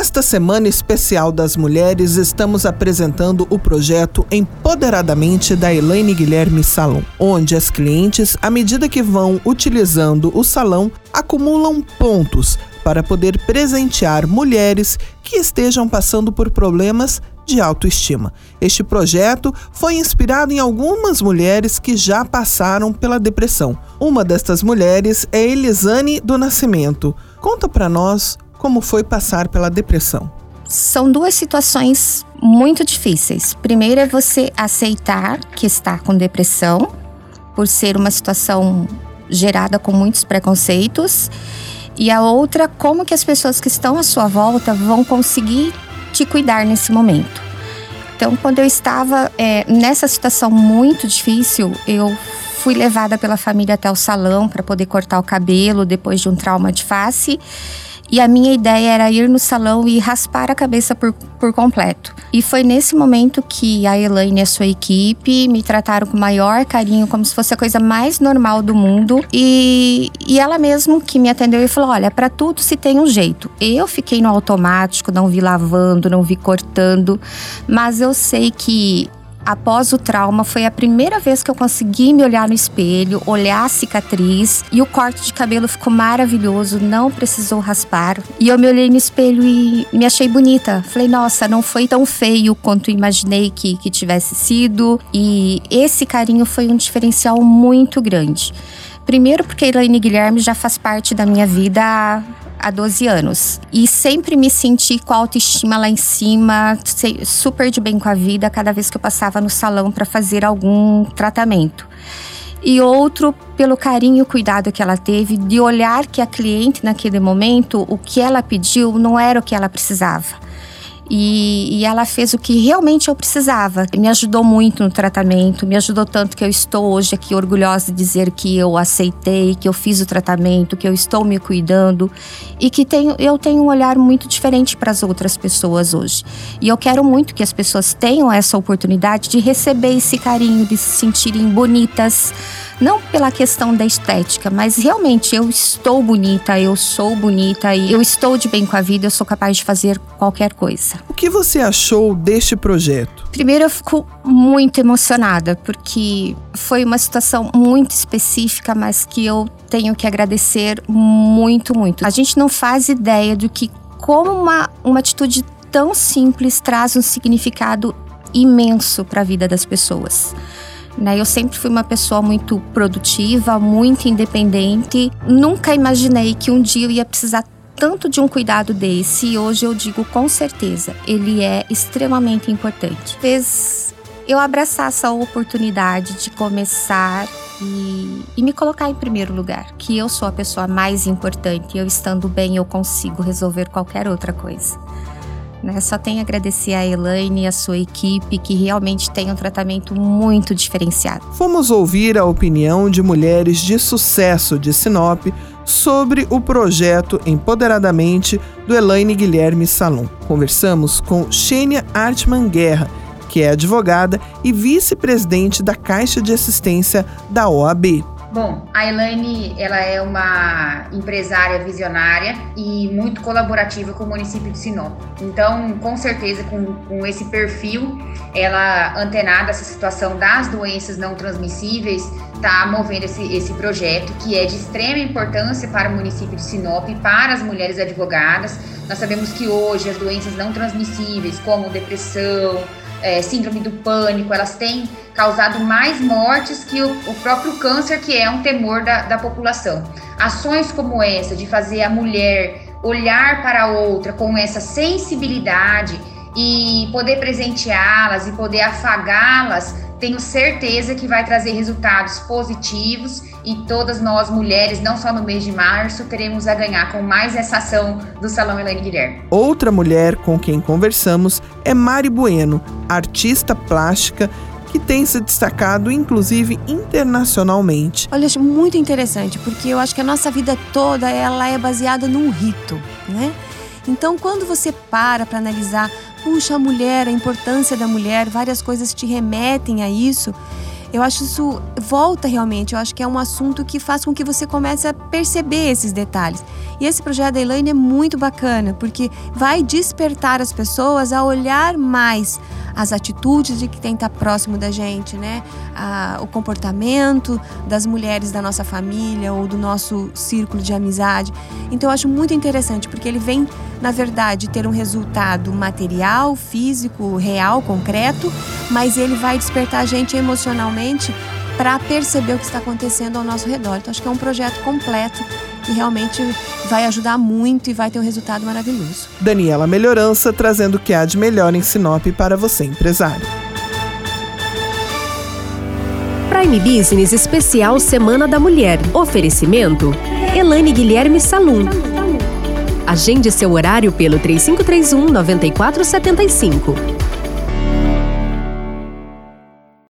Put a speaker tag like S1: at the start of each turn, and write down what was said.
S1: Nesta Semana Especial das Mulheres, estamos apresentando o projeto Empoderadamente da Elaine Guilherme Salão, onde as clientes, à medida que vão utilizando o salão, acumulam pontos para poder presentear mulheres que estejam passando por problemas de autoestima. Este projeto foi inspirado em algumas mulheres que já passaram pela depressão. Uma destas mulheres é Elisane do Nascimento. Conta para nós como foi passar pela depressão?
S2: São duas situações muito difíceis. Primeiro é você aceitar que está com depressão, por ser uma situação gerada com muitos preconceitos. E a outra, como que as pessoas que estão à sua volta vão conseguir te cuidar nesse momento. Então, quando eu estava é, nessa situação muito difícil, eu fui levada pela família até o salão para poder cortar o cabelo depois de um trauma de face. E a minha ideia era ir no salão e raspar a cabeça por, por completo. E foi nesse momento que a Elaine e a sua equipe me trataram com maior carinho, como se fosse a coisa mais normal do mundo. E, e ela mesmo que me atendeu e falou: Olha, para tudo se tem um jeito. Eu fiquei no automático, não vi lavando, não vi cortando, mas eu sei que após o trauma, foi a primeira vez que eu consegui me olhar no espelho, olhar a cicatriz e o corte de cabelo ficou maravilhoso, não precisou raspar. E eu me olhei no espelho e me achei bonita. Falei, nossa, não foi tão feio quanto imaginei que, que tivesse sido. E esse carinho foi um diferencial muito grande. Primeiro, porque a Elaine Guilherme já faz parte da minha vida há 12 anos. E sempre me senti com a autoestima lá em cima, super de bem com a vida cada vez que eu passava no salão para fazer algum tratamento. E outro pelo carinho e cuidado que ela teve de olhar que a cliente naquele momento, o que ela pediu não era o que ela precisava e, e, ela fez o que realmente eu precisava. Me ajudou muito no tratamento, me ajudou tanto que eu estou hoje aqui orgulhosa de dizer que eu aceitei, que eu fiz o tratamento, que eu estou me cuidando e que tenho, eu tenho um olhar muito diferente para as outras pessoas hoje. E eu quero muito que as pessoas tenham essa oportunidade de receber esse carinho, de se sentirem bonitas não pela questão da estética, mas realmente eu estou bonita, eu sou bonita e eu estou de bem com a vida, eu sou capaz de fazer qualquer coisa.
S1: O que você achou deste projeto?
S2: Primeiro eu fico muito emocionada porque foi uma situação muito específica, mas que eu tenho que agradecer muito, muito. A gente não faz ideia do que como uma, uma atitude tão simples traz um significado imenso para a vida das pessoas. Né? Eu sempre fui uma pessoa muito produtiva, muito independente. Nunca imaginei que um dia eu ia precisar tanto de um cuidado desse e hoje eu digo com certeza, ele é extremamente importante. Fez eu abraçar essa oportunidade de começar e, e, me colocar em primeiro lugar, que eu sou a pessoa mais importante, eu estando bem eu consigo resolver qualquer outra coisa. Né? Só tenho a agradecer a Elaine e a sua equipe que realmente tem um tratamento muito diferenciado.
S1: Fomos ouvir a opinião de mulheres de sucesso de Sinop sobre o projeto Empoderadamente do Elaine Guilherme Salom. Conversamos com Xênia Artman Guerra, que é advogada e vice-presidente da Caixa de Assistência da OAB.
S3: Bom, a Elaine, ela é uma empresária visionária e muito colaborativa com o município de Sinop. Então, com certeza, com, com esse perfil, ela antenada essa situação das doenças não transmissíveis, está movendo esse, esse projeto que é de extrema importância para o município de Sinop e para as mulheres advogadas. Nós sabemos que hoje as doenças não transmissíveis, como depressão, é, síndrome do pânico, elas têm causado mais mortes que o, o próprio câncer, que é um temor da, da população. Ações como essa, de fazer a mulher olhar para a outra com essa sensibilidade e poder presenteá-las e poder afagá-las, tenho certeza que vai trazer resultados positivos e todas nós mulheres, não só no mês de março, teremos a ganhar com mais essa ação do Salão Elaine Guilherme.
S1: Outra mulher com quem conversamos é Mari Bueno, artista plástica que tem se destacado, inclusive internacionalmente.
S4: Olha, acho muito interessante, porque eu acho que a nossa vida toda ela é baseada num rito, né? Então, quando você para para analisar, puxa, a mulher, a importância da mulher, várias coisas te remetem a isso. Eu acho isso volta realmente, eu acho que é um assunto que faz com que você comece a perceber esses detalhes. E esse projeto da Elaine é muito bacana, porque vai despertar as pessoas a olhar mais as atitudes de quem está próximo da gente, né? A, o comportamento das mulheres da nossa família ou do nosso círculo de amizade. Então eu acho muito interessante, porque ele vem, na verdade, ter um resultado material, físico, real, concreto, mas ele vai despertar a gente emocionalmente para perceber o que está acontecendo ao nosso redor. Então acho que é um projeto completo que realmente vai ajudar muito e vai ter um resultado maravilhoso.
S1: Daniela Melhorança trazendo o que há de melhor em Sinop para você, empresário.
S5: Prime Business Especial Semana da Mulher. Oferecimento: Elane Guilherme Salum. Agende seu horário pelo 3531 9475.